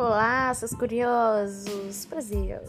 Olá, seus curiosos! Prazer!